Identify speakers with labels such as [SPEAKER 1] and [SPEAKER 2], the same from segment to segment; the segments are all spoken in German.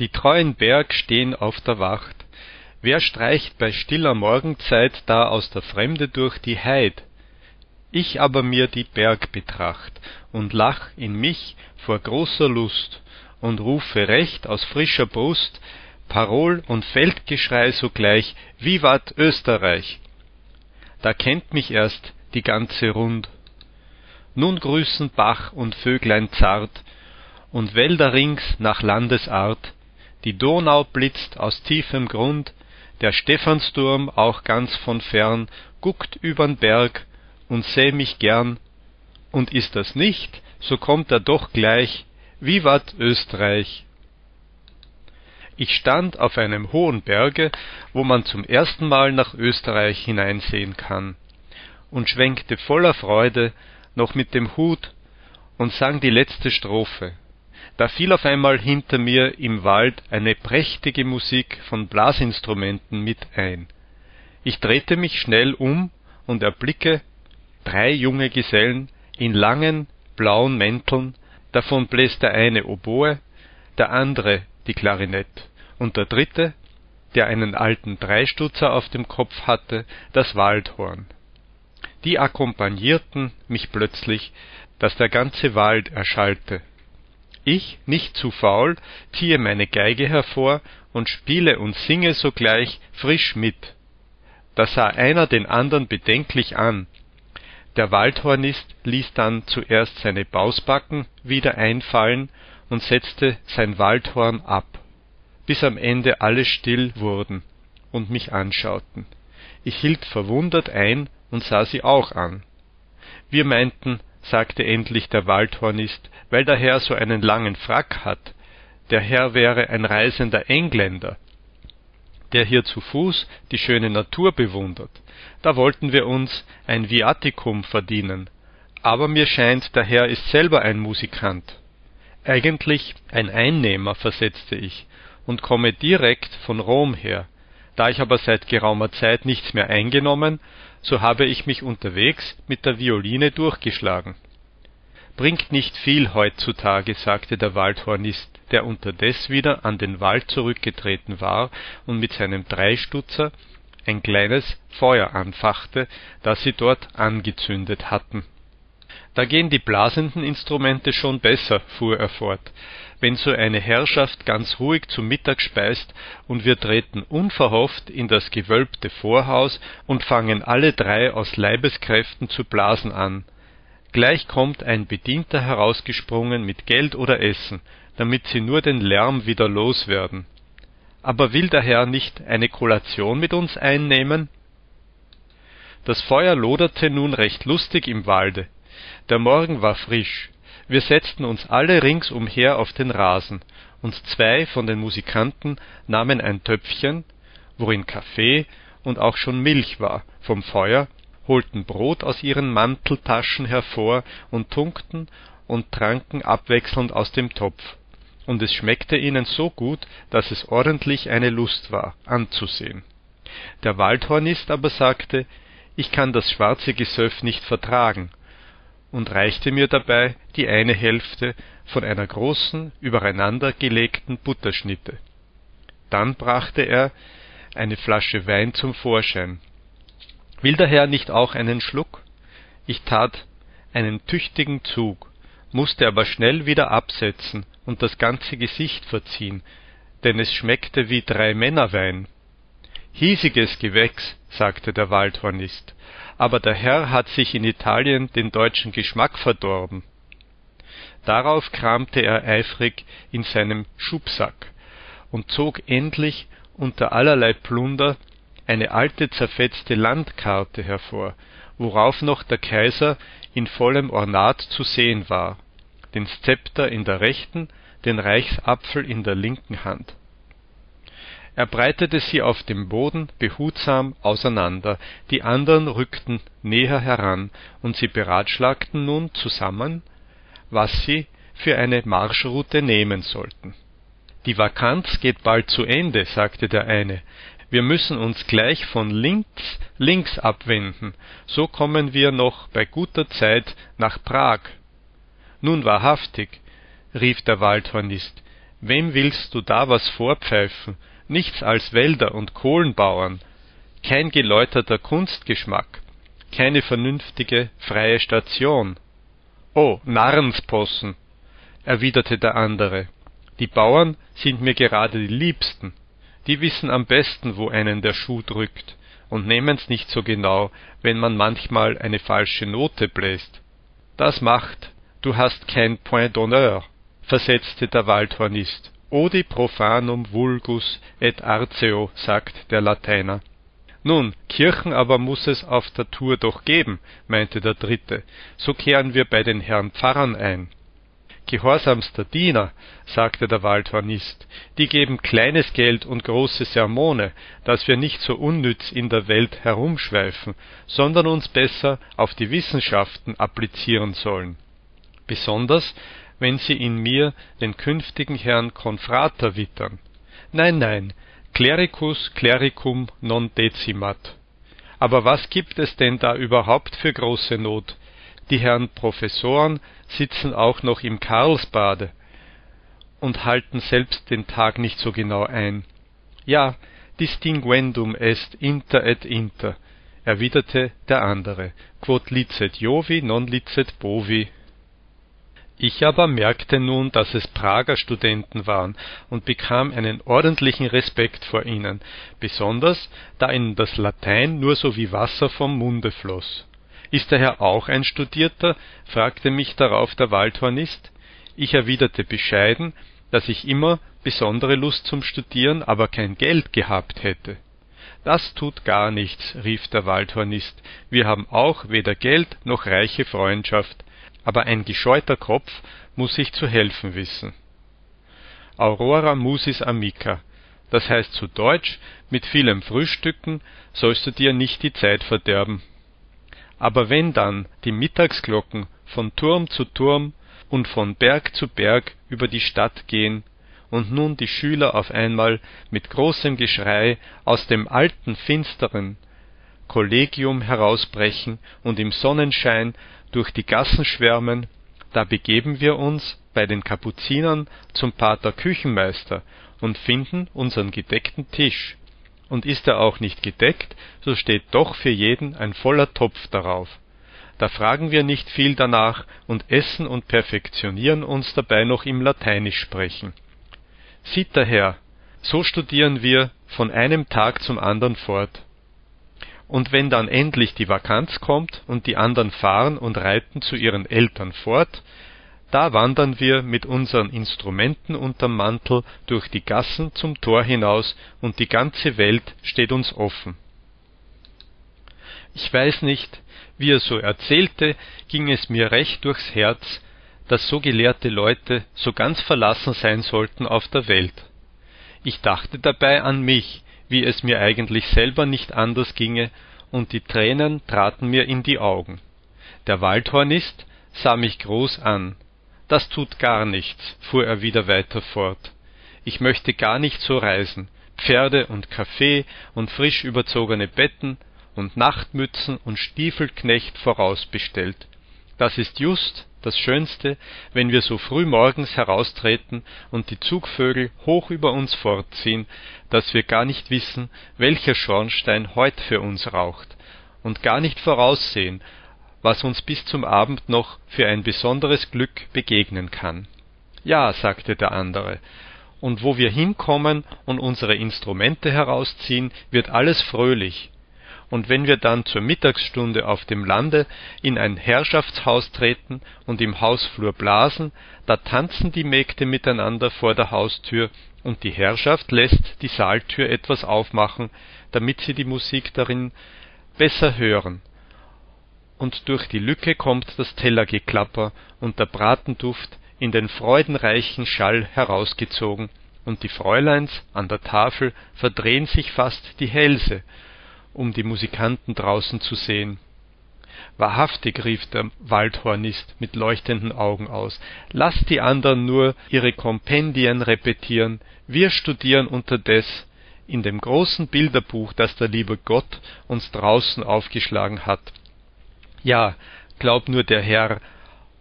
[SPEAKER 1] Die treuen Berg stehen auf der Wacht. Wer streicht bei stiller Morgenzeit da aus der Fremde durch die Heid? Ich aber mir die Berg betracht und lach in mich vor großer Lust und rufe recht aus frischer Brust Parol und Feldgeschrei sogleich Vivat Österreich! Da kennt mich erst die ganze Rund. Nun grüßen Bach und Vöglein zart und Wälder rings nach Landesart die Donau blitzt aus tiefem Grund, der Stephansturm auch ganz von fern guckt übern Berg und säh mich gern, und ist das nicht, so kommt er doch gleich, Vivat Österreich! Ich stand auf einem hohen Berge, wo man zum erstenmal nach Österreich hineinsehen kann, und schwenkte voller Freude noch mit dem Hut und sang die letzte Strophe da fiel auf einmal hinter mir im Wald eine prächtige Musik von Blasinstrumenten mit ein. Ich drehte mich schnell um und erblicke drei junge Gesellen in langen, blauen Mänteln, davon bläs der eine Oboe, der andere die Klarinett und der dritte, der einen alten Dreistutzer auf dem Kopf hatte, das Waldhorn. Die akkompagnierten mich plötzlich, dass der ganze Wald erschallte ich, nicht zu faul, ziehe meine Geige hervor und spiele und singe sogleich frisch mit. Da sah einer den andern bedenklich an. Der Waldhornist ließ dann zuerst seine Bausbacken wieder einfallen und setzte sein Waldhorn ab, bis am Ende alle still wurden und mich anschauten. Ich hielt verwundert ein und sah sie auch an. Wir meinten, sagte endlich der Waldhornist, weil der Herr so einen langen Frack hat. Der Herr wäre ein reisender Engländer, der hier zu Fuß die schöne Natur bewundert. Da wollten wir uns ein Viaticum verdienen. Aber mir scheint, der Herr ist selber ein Musikant. Eigentlich ein Einnehmer, versetzte ich, und komme direkt von Rom her. Da ich aber seit geraumer Zeit nichts mehr eingenommen, so habe ich mich unterwegs mit der Violine durchgeschlagen. Bringt nicht viel heutzutage, sagte der Waldhornist, der unterdes wieder an den Wald zurückgetreten war und mit seinem Dreistutzer ein kleines Feuer anfachte, das sie dort angezündet hatten. Da gehen die blasenden Instrumente schon besser, fuhr er fort, wenn so eine Herrschaft ganz ruhig zu Mittag speist, und wir treten unverhofft in das gewölbte Vorhaus und fangen alle drei aus Leibeskräften zu blasen an. Gleich kommt ein Bedienter herausgesprungen mit Geld oder Essen, damit sie nur den Lärm wieder los werden. Aber will der Herr nicht eine Kollation mit uns einnehmen? Das Feuer loderte nun recht lustig im Walde. Der Morgen war frisch, wir setzten uns alle ringsumher auf den Rasen, und zwei von den Musikanten nahmen ein Töpfchen, worin Kaffee und auch schon Milch war, vom Feuer, holten Brot aus ihren Manteltaschen hervor und tunkten und tranken abwechselnd aus dem Topf, und es schmeckte ihnen so gut, dass es ordentlich eine Lust war, anzusehen. Der Waldhornist aber sagte, ich kann das schwarze Gesöff nicht vertragen, und reichte mir dabei die eine Hälfte von einer großen, übereinander gelegten Butterschnitte. Dann brachte er eine Flasche Wein zum Vorschein. Will der Herr nicht auch einen Schluck? Ich tat einen tüchtigen Zug, musste aber schnell wieder absetzen und das ganze Gesicht verziehen, denn es schmeckte wie Drei-Männer-Wein. Hiesiges Gewächs, sagte der Waldhornist, aber der Herr hat sich in Italien den deutschen Geschmack verdorben. Darauf kramte er eifrig in seinem Schubsack und zog endlich unter allerlei Plunder eine alte zerfetzte Landkarte hervor, worauf noch der Kaiser in vollem Ornat zu sehen war, den Szepter in der rechten, den Reichsapfel in der linken Hand er breitete sie auf dem Boden behutsam auseinander, die andern rückten näher heran, und sie beratschlagten nun zusammen, was sie für eine Marschroute nehmen sollten. »Die Vakanz geht bald zu Ende«, sagte der eine, »wir müssen uns gleich von links links abwenden, so kommen wir noch bei guter Zeit nach Prag.« »Nun wahrhaftig«, rief der Waldhornist, Wem willst du da was vorpfeifen? Nichts als Wälder und Kohlenbauern. Kein geläuterter Kunstgeschmack. Keine vernünftige, freie Station. Oh, Narrenspossen, erwiderte der andere. Die Bauern sind mir gerade die liebsten. Die wissen am besten, wo einen der Schuh drückt und nehmen's nicht so genau, wenn man manchmal eine falsche Note bläst. Das macht, du hast kein Point d'honneur, versetzte der Waldhornist. Odi profanum vulgus et arceo, sagt der Lateiner. Nun, Kirchen aber muss es auf der Tour doch geben, meinte der Dritte, so kehren wir bei den Herrn Pfarrern ein gehorsamster Diener, sagte der Waldhornist, die geben kleines Geld und große Sermone, dass wir nicht so unnütz in der Welt herumschweifen, sondern uns besser auf die Wissenschaften applizieren sollen. Besonders, wenn sie in mir den künftigen Herrn Confrater wittern. Nein, nein, clericus clericum non decimat. Aber was gibt es denn da überhaupt für große Not? Die Herren Professoren sitzen auch noch im Karlsbade und halten selbst den Tag nicht so genau ein. Ja, distinguendum est inter et inter, erwiderte der andere, quod licet Jovi non licet bovi. Ich aber merkte nun, dass es Prager Studenten waren und bekam einen ordentlichen Respekt vor ihnen, besonders da ihnen das Latein nur so wie Wasser vom Munde floß. Ist der Herr auch ein Studierter? fragte mich darauf der Waldhornist. Ich erwiderte bescheiden, dass ich immer besondere Lust zum Studieren, aber kein Geld gehabt hätte. Das tut gar nichts, rief der Waldhornist, wir haben auch weder Geld noch reiche Freundschaft, aber ein gescheuter Kopf muss sich zu helfen wissen. Aurora musis amica, das heißt zu Deutsch, mit vielem Frühstücken sollst du dir nicht die Zeit verderben aber wenn dann die Mittagsglocken von Turm zu Turm und von Berg zu Berg über die Stadt gehen und nun die Schüler auf einmal mit großem Geschrei aus dem alten finsteren Kollegium herausbrechen und im Sonnenschein durch die Gassen schwärmen, da begeben wir uns bei den Kapuzinern zum Pater Küchenmeister und finden unseren gedeckten Tisch und ist er auch nicht gedeckt, so steht doch für jeden ein voller Topf darauf. Da fragen wir nicht viel danach und essen und perfektionieren uns dabei noch im Lateinischsprechen. Sieht daher, so studieren wir von einem Tag zum andern fort. Und wenn dann endlich die Vakanz kommt und die andern fahren und reiten zu ihren Eltern fort, da wandern wir mit unseren Instrumenten unterm Mantel durch die Gassen zum Tor hinaus, und die ganze Welt steht uns offen. Ich weiß nicht, wie er so erzählte, ging es mir recht durchs Herz, dass so gelehrte Leute so ganz verlassen sein sollten auf der Welt. Ich dachte dabei an mich, wie es mir eigentlich selber nicht anders ginge, und die Tränen traten mir in die Augen. Der Waldhornist sah mich groß an, das tut gar nichts, fuhr er wieder weiter fort. Ich möchte gar nicht so reisen. Pferde und Kaffee und frisch überzogene Betten und Nachtmützen und Stiefelknecht vorausbestellt. Das ist just das Schönste, wenn wir so früh morgens heraustreten und die Zugvögel hoch über uns fortziehen, dass wir gar nicht wissen, welcher Schornstein heut für uns raucht, und gar nicht voraussehen, was uns bis zum Abend noch für ein besonderes Glück begegnen kann. Ja, sagte der andere, und wo wir hinkommen und unsere Instrumente herausziehen, wird alles fröhlich. Und wenn wir dann zur Mittagsstunde auf dem Lande in ein Herrschaftshaus treten und im Hausflur blasen, da tanzen die Mägde miteinander vor der Haustür, und die Herrschaft lässt die Saaltür etwas aufmachen, damit sie die Musik darin besser hören, und durch die Lücke kommt das Tellergeklapper und der Bratenduft in den freudenreichen Schall herausgezogen, und die Fräuleins an der Tafel verdrehen sich fast die Hälse, um die Musikanten draußen zu sehen. Wahrhaftig, rief der Waldhornist mit leuchtenden Augen aus, lasst die andern nur ihre Kompendien repetieren, wir studieren unterdes in dem großen Bilderbuch, das der liebe Gott uns draußen aufgeschlagen hat, ja, glaub nur der Herr,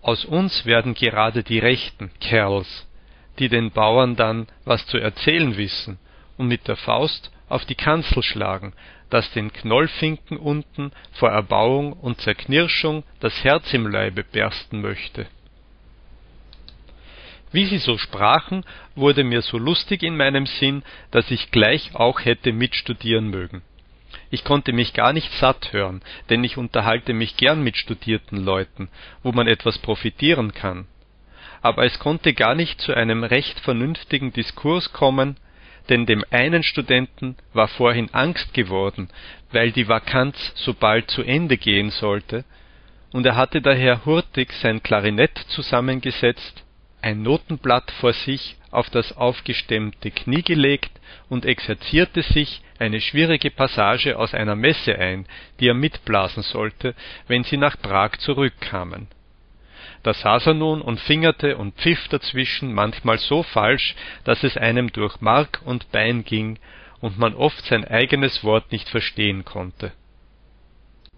[SPEAKER 1] aus uns werden gerade die rechten Kerls, die den Bauern dann was zu erzählen wissen und mit der Faust auf die Kanzel schlagen, dass den Knollfinken unten vor Erbauung und Zerknirschung das Herz im Leibe bersten möchte. Wie sie so sprachen, wurde mir so lustig in meinem Sinn, dass ich gleich auch hätte mitstudieren mögen. Ich konnte mich gar nicht satt hören, denn ich unterhalte mich gern mit studierten Leuten, wo man etwas profitieren kann. Aber es konnte gar nicht zu einem recht vernünftigen Diskurs kommen, denn dem einen Studenten war vorhin Angst geworden, weil die Vakanz so bald zu Ende gehen sollte, und er hatte daher hurtig sein Klarinett zusammengesetzt, ein Notenblatt vor sich auf das aufgestemmte Knie gelegt und exerzierte sich eine schwierige Passage aus einer Messe ein, die er mitblasen sollte, wenn sie nach Prag zurückkamen da saß er nun und fingerte und pfiff dazwischen manchmal so falsch, dass es einem durch Mark und Bein ging und man oft sein eigenes Wort nicht verstehen konnte